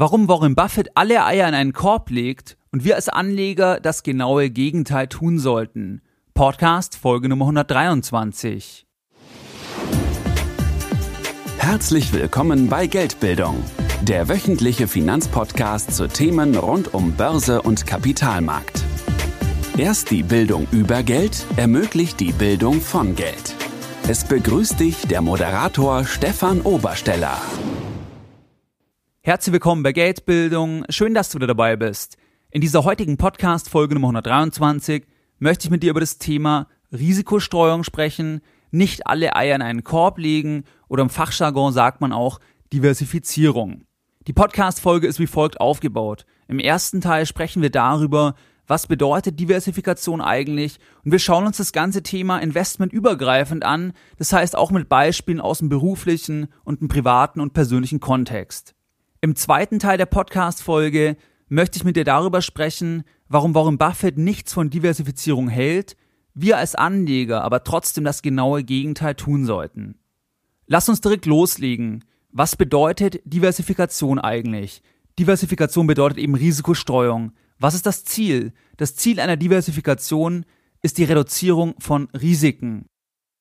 Warum Warren Buffett alle Eier in einen Korb legt und wir als Anleger das genaue Gegenteil tun sollten. Podcast Folge Nummer 123. Herzlich willkommen bei Geldbildung, der wöchentliche Finanzpodcast zu Themen rund um Börse und Kapitalmarkt. Erst die Bildung über Geld ermöglicht die Bildung von Geld. Es begrüßt dich der Moderator Stefan Obersteller. Herzlich willkommen bei Geldbildung. Schön, dass du wieder dabei bist. In dieser heutigen Podcast Folge Nummer 123 möchte ich mit dir über das Thema Risikostreuung sprechen, nicht alle Eier in einen Korb legen oder im Fachjargon sagt man auch Diversifizierung. Die Podcast Folge ist wie folgt aufgebaut. Im ersten Teil sprechen wir darüber, was bedeutet Diversifikation eigentlich und wir schauen uns das ganze Thema Investment übergreifend an, das heißt auch mit Beispielen aus dem beruflichen und dem privaten und persönlichen Kontext. Im zweiten Teil der Podcast-Folge möchte ich mit dir darüber sprechen, warum Warren Buffett nichts von Diversifizierung hält, wir als Anleger aber trotzdem das genaue Gegenteil tun sollten. Lass uns direkt loslegen. Was bedeutet Diversifikation eigentlich? Diversifikation bedeutet eben Risikostreuung. Was ist das Ziel? Das Ziel einer Diversifikation ist die Reduzierung von Risiken.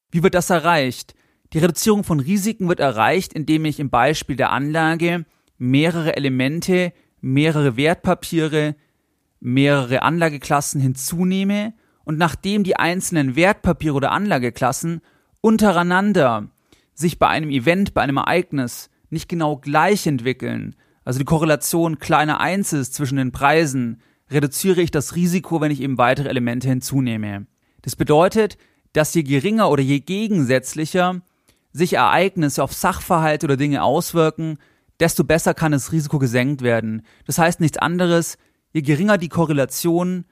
Wie wird das erreicht? Die Reduzierung von Risiken wird erreicht, indem ich im Beispiel der Anlage mehrere Elemente, mehrere Wertpapiere, mehrere Anlageklassen hinzunehme und nachdem die einzelnen Wertpapiere oder Anlageklassen untereinander sich bei einem Event, bei einem Ereignis nicht genau gleich entwickeln, also die Korrelation kleiner Eins ist zwischen den Preisen, reduziere ich das Risiko, wenn ich eben weitere Elemente hinzunehme. Das bedeutet, dass je geringer oder je gegensätzlicher sich Ereignisse auf Sachverhalte oder Dinge auswirken, desto besser kann das Risiko gesenkt werden. Das heißt nichts anderes, je geringer die Korrelation,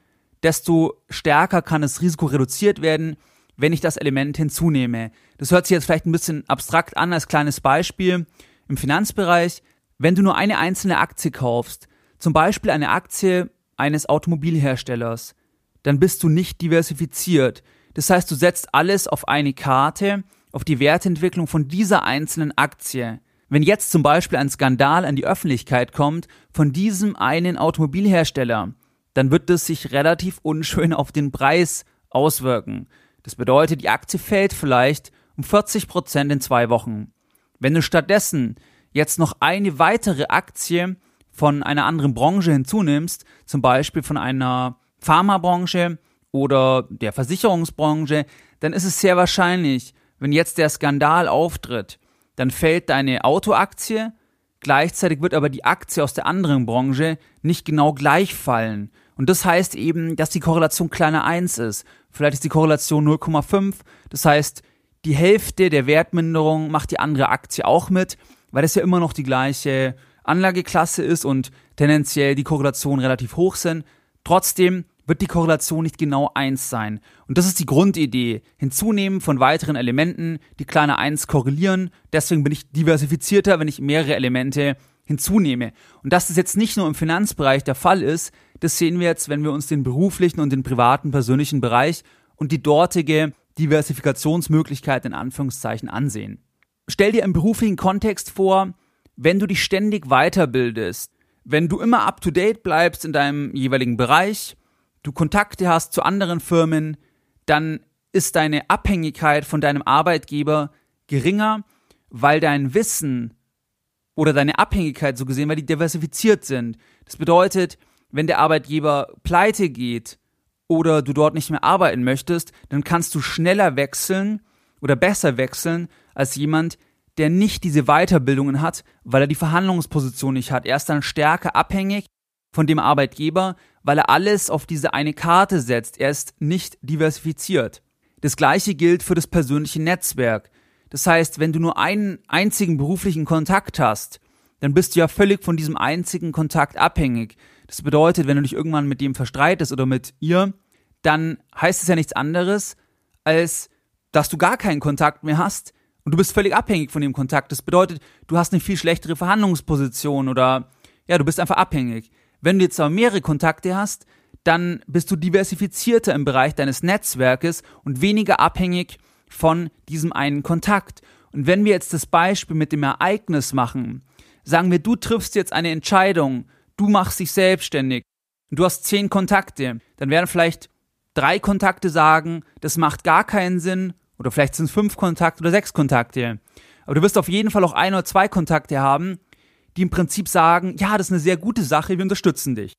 desto stärker kann das Risiko reduziert werden, wenn ich das Element hinzunehme. Das hört sich jetzt vielleicht ein bisschen abstrakt an als kleines Beispiel. Im Finanzbereich, wenn du nur eine einzelne Aktie kaufst, zum Beispiel eine Aktie eines Automobilherstellers, dann bist du nicht diversifiziert. Das heißt, du setzt alles auf eine Karte, auf die Wertentwicklung von dieser einzelnen Aktie. Wenn jetzt zum Beispiel ein Skandal an die Öffentlichkeit kommt von diesem einen Automobilhersteller, dann wird das sich relativ unschön auf den Preis auswirken. Das bedeutet, die Aktie fällt vielleicht um 40 Prozent in zwei Wochen. Wenn du stattdessen jetzt noch eine weitere Aktie von einer anderen Branche hinzunimmst, zum Beispiel von einer Pharmabranche oder der Versicherungsbranche, dann ist es sehr wahrscheinlich, wenn jetzt der Skandal auftritt, dann fällt deine Autoaktie, gleichzeitig wird aber die Aktie aus der anderen Branche nicht genau gleich fallen. Und das heißt eben, dass die Korrelation kleiner 1 ist. Vielleicht ist die Korrelation 0,5. Das heißt, die Hälfte der Wertminderung macht die andere Aktie auch mit, weil das ja immer noch die gleiche Anlageklasse ist und tendenziell die Korrelationen relativ hoch sind. Trotzdem wird die Korrelation nicht genau 1 sein. Und das ist die Grundidee. Hinzunehmen von weiteren Elementen, die kleiner 1 korrelieren. Deswegen bin ich diversifizierter, wenn ich mehrere Elemente hinzunehme. Und dass das jetzt nicht nur im Finanzbereich der Fall ist, das sehen wir jetzt, wenn wir uns den beruflichen und den privaten persönlichen Bereich und die dortige Diversifikationsmöglichkeit in Anführungszeichen ansehen. Stell dir im beruflichen Kontext vor, wenn du dich ständig weiterbildest, wenn du immer up to date bleibst in deinem jeweiligen Bereich, du Kontakte hast zu anderen Firmen, dann ist deine Abhängigkeit von deinem Arbeitgeber geringer, weil dein Wissen oder deine Abhängigkeit so gesehen, weil die diversifiziert sind. Das bedeutet, wenn der Arbeitgeber pleite geht oder du dort nicht mehr arbeiten möchtest, dann kannst du schneller wechseln oder besser wechseln als jemand, der nicht diese Weiterbildungen hat, weil er die Verhandlungsposition nicht hat. Er ist dann stärker abhängig von dem Arbeitgeber, weil er alles auf diese eine Karte setzt. Er ist nicht diversifiziert. Das gleiche gilt für das persönliche Netzwerk. Das heißt, wenn du nur einen einzigen beruflichen Kontakt hast, dann bist du ja völlig von diesem einzigen Kontakt abhängig. Das bedeutet, wenn du dich irgendwann mit dem verstreitest oder mit ihr, dann heißt es ja nichts anderes, als dass du gar keinen Kontakt mehr hast und du bist völlig abhängig von dem Kontakt. Das bedeutet, du hast eine viel schlechtere Verhandlungsposition oder ja, du bist einfach abhängig. Wenn du jetzt aber mehrere Kontakte hast, dann bist du diversifizierter im Bereich deines Netzwerkes und weniger abhängig von diesem einen Kontakt. Und wenn wir jetzt das Beispiel mit dem Ereignis machen, Sagen wir, du triffst jetzt eine Entscheidung, du machst dich selbstständig und du hast zehn Kontakte, dann werden vielleicht drei Kontakte sagen, das macht gar keinen Sinn oder vielleicht sind es fünf Kontakte oder sechs Kontakte. Aber du wirst auf jeden Fall auch ein oder zwei Kontakte haben, die im Prinzip sagen, ja, das ist eine sehr gute Sache, wir unterstützen dich.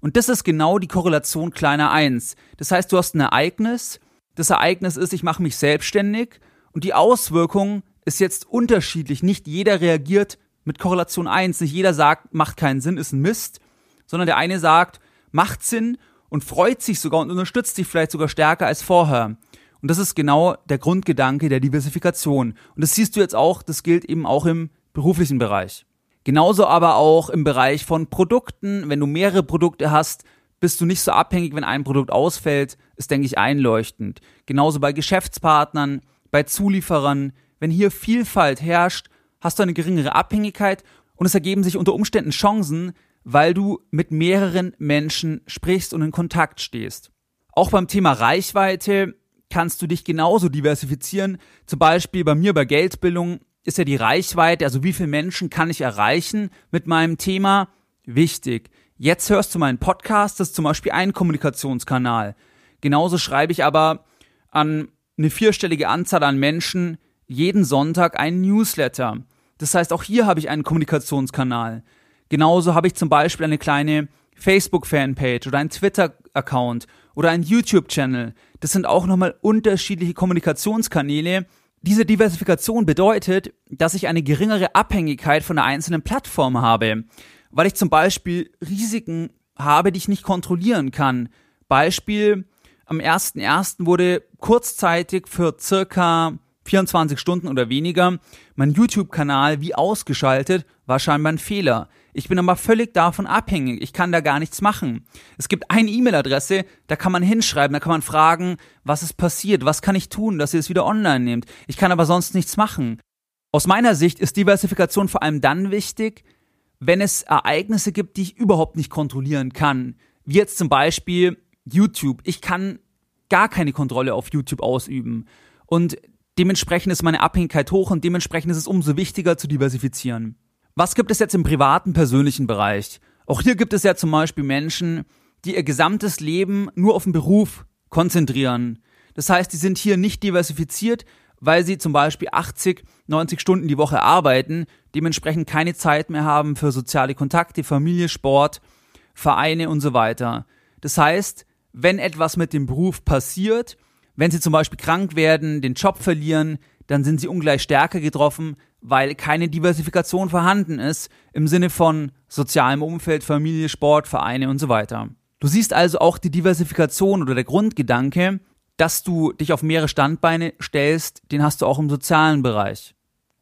Und das ist genau die Korrelation kleiner 1. Das heißt, du hast ein Ereignis, das Ereignis ist, ich mache mich selbstständig und die Auswirkung ist jetzt unterschiedlich. Nicht jeder reagiert mit Korrelation 1, nicht jeder sagt, macht keinen Sinn, ist ein Mist, sondern der eine sagt, macht Sinn und freut sich sogar und unterstützt dich vielleicht sogar stärker als vorher. Und das ist genau der Grundgedanke der Diversifikation. Und das siehst du jetzt auch, das gilt eben auch im beruflichen Bereich. Genauso aber auch im Bereich von Produkten. Wenn du mehrere Produkte hast, bist du nicht so abhängig, wenn ein Produkt ausfällt, ist, denke ich, einleuchtend. Genauso bei Geschäftspartnern, bei Zulieferern. Wenn hier Vielfalt herrscht, hast du eine geringere Abhängigkeit und es ergeben sich unter Umständen Chancen, weil du mit mehreren Menschen sprichst und in Kontakt stehst. Auch beim Thema Reichweite kannst du dich genauso diversifizieren. Zum Beispiel bei mir bei Geldbildung ist ja die Reichweite, also wie viele Menschen kann ich erreichen mit meinem Thema, wichtig. Jetzt hörst du meinen Podcast, das ist zum Beispiel ein Kommunikationskanal. Genauso schreibe ich aber an eine vierstellige Anzahl an Menschen jeden Sonntag einen Newsletter. Das heißt, auch hier habe ich einen Kommunikationskanal. Genauso habe ich zum Beispiel eine kleine Facebook-Fanpage oder einen Twitter-Account oder einen YouTube-Channel. Das sind auch nochmal unterschiedliche Kommunikationskanäle, diese Diversifikation bedeutet, dass ich eine geringere Abhängigkeit von der einzelnen Plattform habe, weil ich zum Beispiel Risiken habe, die ich nicht kontrollieren kann. Beispiel, am 1.1. wurde kurzzeitig für circa 24 Stunden oder weniger mein YouTube-Kanal wie ausgeschaltet, war scheinbar ein Fehler. Ich bin aber völlig davon abhängig. Ich kann da gar nichts machen. Es gibt eine E-Mail-Adresse, da kann man hinschreiben, da kann man fragen, was ist passiert, was kann ich tun, dass ihr es wieder online nehmt. Ich kann aber sonst nichts machen. Aus meiner Sicht ist Diversifikation vor allem dann wichtig, wenn es Ereignisse gibt, die ich überhaupt nicht kontrollieren kann. Wie jetzt zum Beispiel YouTube. Ich kann gar keine Kontrolle auf YouTube ausüben. Und dementsprechend ist meine Abhängigkeit hoch und dementsprechend ist es umso wichtiger zu diversifizieren. Was gibt es jetzt im privaten, persönlichen Bereich? Auch hier gibt es ja zum Beispiel Menschen, die ihr gesamtes Leben nur auf den Beruf konzentrieren. Das heißt, die sind hier nicht diversifiziert, weil sie zum Beispiel 80, 90 Stunden die Woche arbeiten, dementsprechend keine Zeit mehr haben für soziale Kontakte, Familie, Sport, Vereine und so weiter. Das heißt, wenn etwas mit dem Beruf passiert, wenn sie zum Beispiel krank werden, den Job verlieren, dann sind sie ungleich stärker getroffen, weil keine Diversifikation vorhanden ist im Sinne von sozialem Umfeld, Familie, Sport, Vereine und so weiter. Du siehst also auch die Diversifikation oder der Grundgedanke, dass du dich auf mehrere Standbeine stellst, den hast du auch im sozialen Bereich.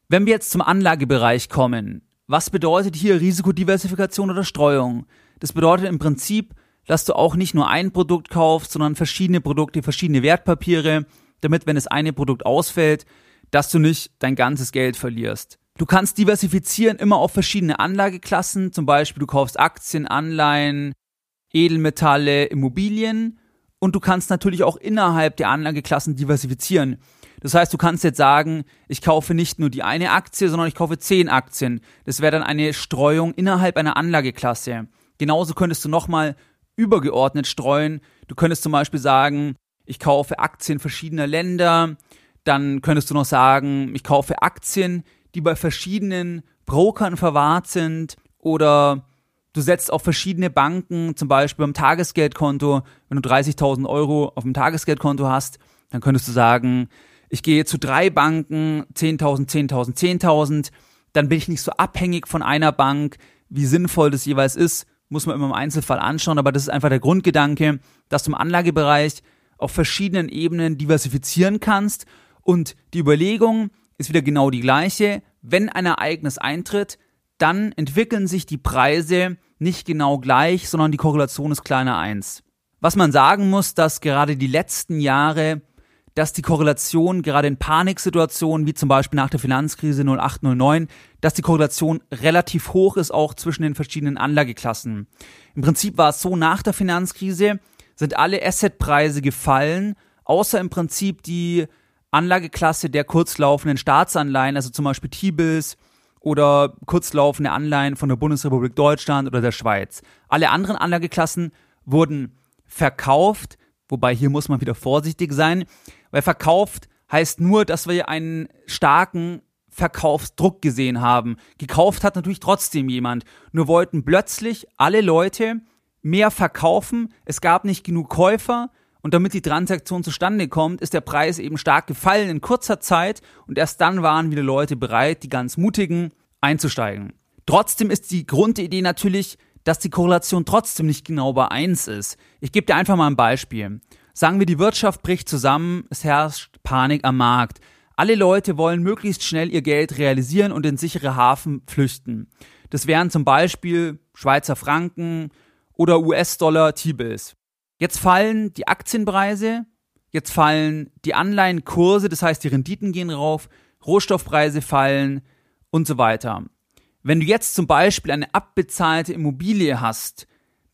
Wenn wir jetzt zum Anlagebereich kommen, was bedeutet hier Risikodiversifikation oder Streuung? Das bedeutet im Prinzip, dass du auch nicht nur ein Produkt kaufst, sondern verschiedene Produkte, verschiedene Wertpapiere, damit, wenn das eine Produkt ausfällt, dass du nicht dein ganzes Geld verlierst. Du kannst diversifizieren immer auf verschiedene Anlageklassen, zum Beispiel du kaufst Aktien, Anleihen, Edelmetalle, Immobilien und du kannst natürlich auch innerhalb der Anlageklassen diversifizieren. Das heißt, du kannst jetzt sagen, ich kaufe nicht nur die eine Aktie, sondern ich kaufe zehn Aktien. Das wäre dann eine Streuung innerhalb einer Anlageklasse. Genauso könntest du nochmal übergeordnet streuen. Du könntest zum Beispiel sagen, ich kaufe Aktien verschiedener Länder, dann könntest du noch sagen, ich kaufe Aktien, die bei verschiedenen Brokern verwahrt sind oder du setzt auf verschiedene Banken, zum Beispiel beim Tagesgeldkonto, wenn du 30.000 Euro auf dem Tagesgeldkonto hast, dann könntest du sagen, ich gehe zu drei Banken, 10.000, 10.000, 10.000, dann bin ich nicht so abhängig von einer Bank, wie sinnvoll das jeweils ist, muss man immer im Einzelfall anschauen, aber das ist einfach der Grundgedanke, dass du im Anlagebereich auf verschiedenen Ebenen diversifizieren kannst und die Überlegung ist wieder genau die gleiche. Wenn ein Ereignis eintritt, dann entwickeln sich die Preise nicht genau gleich, sondern die Korrelation ist kleiner 1. Was man sagen muss, dass gerade die letzten Jahre, dass die Korrelation gerade in Paniksituationen, wie zum Beispiel nach der Finanzkrise 0809, dass die Korrelation relativ hoch ist, auch zwischen den verschiedenen Anlageklassen. Im Prinzip war es so, nach der Finanzkrise sind alle Assetpreise gefallen, außer im Prinzip die Anlageklasse der kurzlaufenden Staatsanleihen, also zum Beispiel T-Bills oder kurzlaufende Anleihen von der Bundesrepublik Deutschland oder der Schweiz. Alle anderen Anlageklassen wurden verkauft, wobei hier muss man wieder vorsichtig sein, weil verkauft heißt nur, dass wir einen starken Verkaufsdruck gesehen haben. Gekauft hat natürlich trotzdem jemand. Nur wollten plötzlich alle Leute mehr verkaufen. Es gab nicht genug Käufer. Und damit die Transaktion zustande kommt, ist der Preis eben stark gefallen in kurzer Zeit und erst dann waren wieder Leute bereit, die ganz mutigen, einzusteigen. Trotzdem ist die Grundidee natürlich, dass die Korrelation trotzdem nicht genau bei 1 ist. Ich gebe dir einfach mal ein Beispiel. Sagen wir, die Wirtschaft bricht zusammen, es herrscht Panik am Markt. Alle Leute wollen möglichst schnell ihr Geld realisieren und in sichere Hafen flüchten. Das wären zum Beispiel Schweizer Franken oder US-Dollar T-Bills. Jetzt fallen die Aktienpreise, jetzt fallen die Anleihenkurse, das heißt die Renditen gehen rauf, Rohstoffpreise fallen und so weiter. Wenn du jetzt zum Beispiel eine abbezahlte Immobilie hast,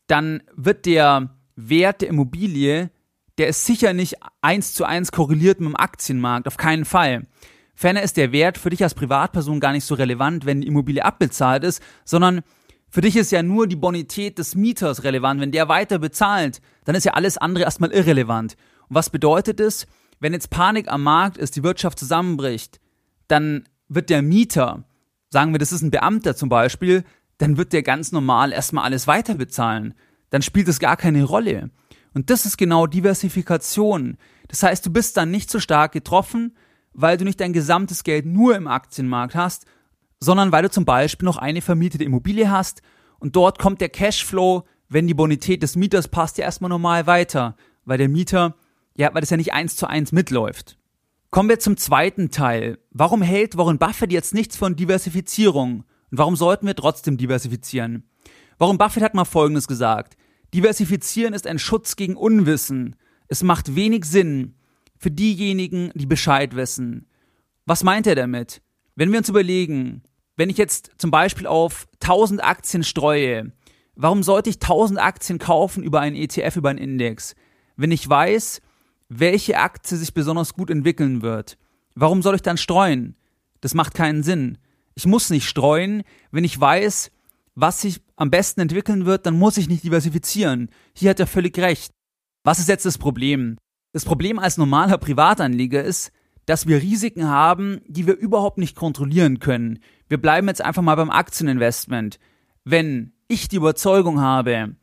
dann wird der Wert der Immobilie, der ist sicher nicht eins zu eins korreliert mit dem Aktienmarkt, auf keinen Fall. Ferner ist der Wert für dich als Privatperson gar nicht so relevant, wenn die Immobilie abbezahlt ist, sondern für dich ist ja nur die Bonität des Mieters relevant. Wenn der weiter bezahlt, dann ist ja alles andere erstmal irrelevant. Und was bedeutet es? Wenn jetzt Panik am Markt ist, die Wirtschaft zusammenbricht, dann wird der Mieter, sagen wir, das ist ein Beamter zum Beispiel, dann wird der ganz normal erstmal alles weiter bezahlen. Dann spielt es gar keine Rolle. Und das ist genau Diversifikation. Das heißt, du bist dann nicht so stark getroffen, weil du nicht dein gesamtes Geld nur im Aktienmarkt hast, sondern weil du zum Beispiel noch eine vermietete Immobilie hast und dort kommt der Cashflow, wenn die Bonität des Mieters passt, ja erstmal normal weiter, weil der Mieter, ja, weil das ja nicht eins zu eins mitläuft. Kommen wir zum zweiten Teil. Warum hält Warren Buffett jetzt nichts von Diversifizierung? Und warum sollten wir trotzdem diversifizieren? Warren Buffett hat mal Folgendes gesagt. Diversifizieren ist ein Schutz gegen Unwissen. Es macht wenig Sinn für diejenigen, die Bescheid wissen. Was meint er damit? Wenn wir uns überlegen, wenn ich jetzt zum Beispiel auf 1000 Aktien streue, warum sollte ich 1000 Aktien kaufen über einen ETF, über einen Index? Wenn ich weiß, welche Aktie sich besonders gut entwickeln wird, warum soll ich dann streuen? Das macht keinen Sinn. Ich muss nicht streuen, wenn ich weiß, was sich am besten entwickeln wird, dann muss ich nicht diversifizieren. Hier hat er völlig recht. Was ist jetzt das Problem? Das Problem als normaler Privatanleger ist, dass wir Risiken haben, die wir überhaupt nicht kontrollieren können. Wir bleiben jetzt einfach mal beim Aktieninvestment. Wenn ich die Überzeugung habe,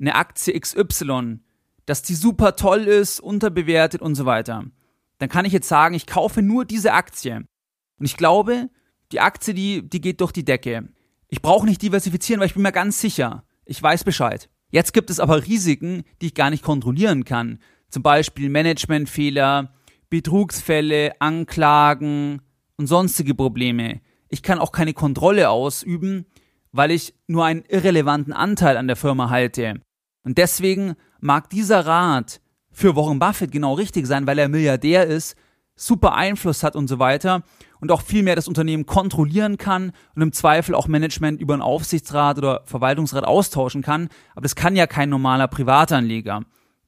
eine Aktie XY, dass die super toll ist, unterbewertet und so weiter, dann kann ich jetzt sagen, ich kaufe nur diese Aktie. Und ich glaube, die Aktie, die, die geht durch die Decke. Ich brauche nicht diversifizieren, weil ich bin mir ganz sicher. Ich weiß Bescheid. Jetzt gibt es aber Risiken, die ich gar nicht kontrollieren kann. Zum Beispiel Managementfehler, Betrugsfälle, Anklagen und sonstige Probleme. Ich kann auch keine Kontrolle ausüben, weil ich nur einen irrelevanten Anteil an der Firma halte. Und deswegen mag dieser Rat für Warren Buffett genau richtig sein, weil er Milliardär ist, super Einfluss hat und so weiter und auch viel mehr das Unternehmen kontrollieren kann und im Zweifel auch Management über einen Aufsichtsrat oder Verwaltungsrat austauschen kann. Aber das kann ja kein normaler Privatanleger.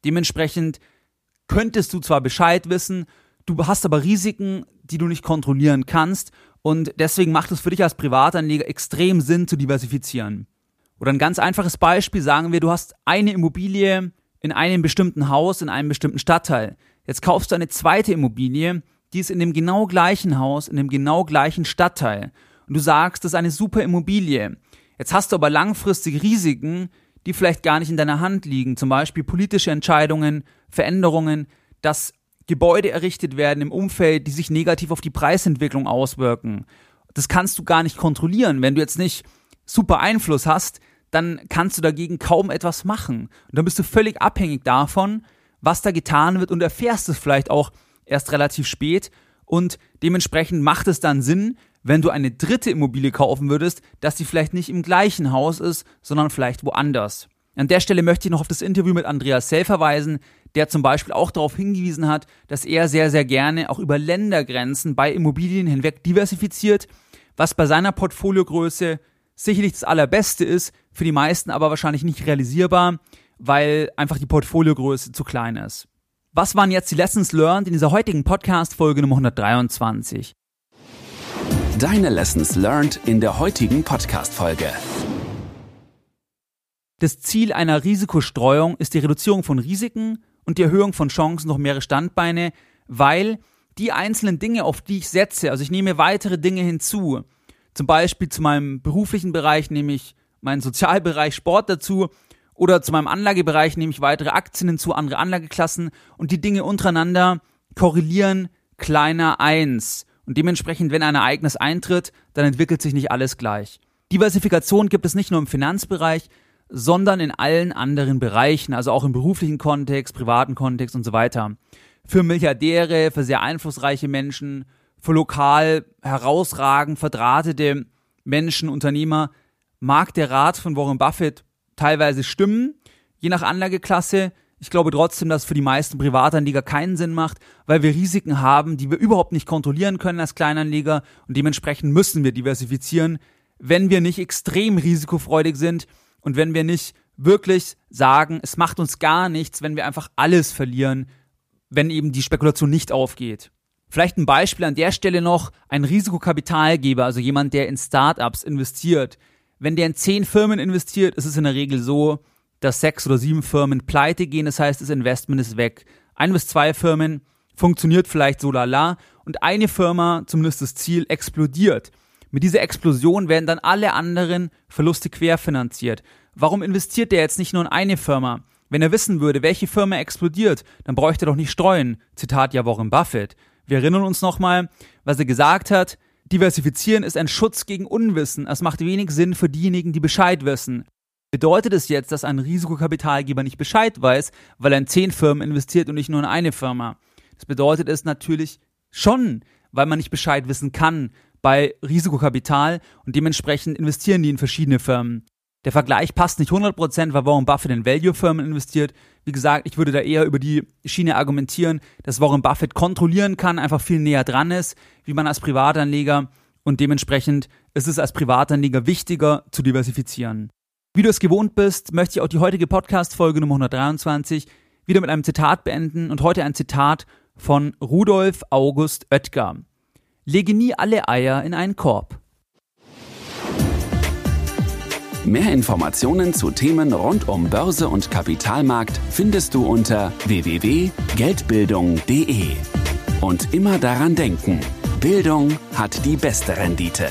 Dementsprechend könntest du zwar Bescheid wissen, du hast aber Risiken, die du nicht kontrollieren kannst und deswegen macht es für dich als Privatanleger extrem Sinn zu diversifizieren. Oder ein ganz einfaches Beispiel, sagen wir, du hast eine Immobilie in einem bestimmten Haus, in einem bestimmten Stadtteil. Jetzt kaufst du eine zweite Immobilie, die ist in dem genau gleichen Haus, in dem genau gleichen Stadtteil. Und du sagst, das ist eine super Immobilie. Jetzt hast du aber langfristig Risiken, die vielleicht gar nicht in deiner Hand liegen, zum Beispiel politische Entscheidungen, Veränderungen, dass Gebäude errichtet werden im Umfeld, die sich negativ auf die Preisentwicklung auswirken. Das kannst du gar nicht kontrollieren. Wenn du jetzt nicht super Einfluss hast, dann kannst du dagegen kaum etwas machen. Und dann bist du völlig abhängig davon, was da getan wird und erfährst es vielleicht auch erst relativ spät. Und dementsprechend macht es dann Sinn, wenn du eine dritte Immobilie kaufen würdest, dass die vielleicht nicht im gleichen Haus ist, sondern vielleicht woanders. An der Stelle möchte ich noch auf das Interview mit Andreas Sell verweisen, der zum Beispiel auch darauf hingewiesen hat, dass er sehr, sehr gerne auch über Ländergrenzen bei Immobilien hinweg diversifiziert, was bei seiner Portfoliogröße sicherlich das Allerbeste ist, für die meisten aber wahrscheinlich nicht realisierbar, weil einfach die Portfoliogröße zu klein ist. Was waren jetzt die Lessons learned in dieser heutigen Podcast-Folge Nummer 123? Deine Lessons learned in der heutigen Podcast-Folge. Das Ziel einer Risikostreuung ist die Reduzierung von Risiken und die Erhöhung von Chancen durch mehrere Standbeine, weil die einzelnen Dinge, auf die ich setze, also ich nehme weitere Dinge hinzu, zum Beispiel zu meinem beruflichen Bereich nehme ich meinen Sozialbereich Sport dazu oder zu meinem Anlagebereich nehme ich weitere Aktien hinzu, andere Anlageklassen und die Dinge untereinander korrelieren kleiner eins. Und dementsprechend, wenn ein Ereignis eintritt, dann entwickelt sich nicht alles gleich. Diversifikation gibt es nicht nur im Finanzbereich, sondern in allen anderen Bereichen, also auch im beruflichen Kontext, privaten Kontext und so weiter. Für Milliardäre, für sehr einflussreiche Menschen, für lokal herausragend verdrahtete Menschen, Unternehmer, mag der Rat von Warren Buffett teilweise stimmen, je nach Anlageklasse. Ich glaube trotzdem, dass es für die meisten Privatanleger keinen Sinn macht, weil wir Risiken haben, die wir überhaupt nicht kontrollieren können als Kleinanleger und dementsprechend müssen wir diversifizieren, wenn wir nicht extrem risikofreudig sind und wenn wir nicht wirklich sagen, es macht uns gar nichts, wenn wir einfach alles verlieren, wenn eben die Spekulation nicht aufgeht. Vielleicht ein Beispiel an der Stelle noch, ein Risikokapitalgeber, also jemand, der in Startups investiert. Wenn der in zehn Firmen investiert, ist es in der Regel so, dass sechs oder sieben Firmen pleite gehen, das heißt, das Investment ist weg. Ein bis zwei Firmen funktioniert vielleicht so lala und eine Firma, zumindest das Ziel, explodiert. Mit dieser Explosion werden dann alle anderen Verluste querfinanziert. Warum investiert der jetzt nicht nur in eine Firma? Wenn er wissen würde, welche Firma explodiert, dann bräuchte er doch nicht streuen. Zitat ja Warren Buffett. Wir erinnern uns nochmal, was er gesagt hat. Diversifizieren ist ein Schutz gegen Unwissen. Es macht wenig Sinn für diejenigen, die Bescheid wissen. Bedeutet es jetzt, dass ein Risikokapitalgeber nicht Bescheid weiß, weil er in zehn Firmen investiert und nicht nur in eine Firma? Das bedeutet es natürlich schon, weil man nicht Bescheid wissen kann bei Risikokapital und dementsprechend investieren die in verschiedene Firmen. Der Vergleich passt nicht 100%, weil Warren Buffett in Value-Firmen investiert. Wie gesagt, ich würde da eher über die Schiene argumentieren, dass Warren Buffett kontrollieren kann, einfach viel näher dran ist, wie man als Privatanleger und dementsprechend ist es als Privatanleger wichtiger zu diversifizieren. Wie du es gewohnt bist, möchte ich auch die heutige Podcast-Folge Nummer 123 wieder mit einem Zitat beenden und heute ein Zitat von Rudolf August Oetker. Lege nie alle Eier in einen Korb. Mehr Informationen zu Themen rund um Börse und Kapitalmarkt findest du unter www.geldbildung.de. Und immer daran denken, Bildung hat die beste Rendite.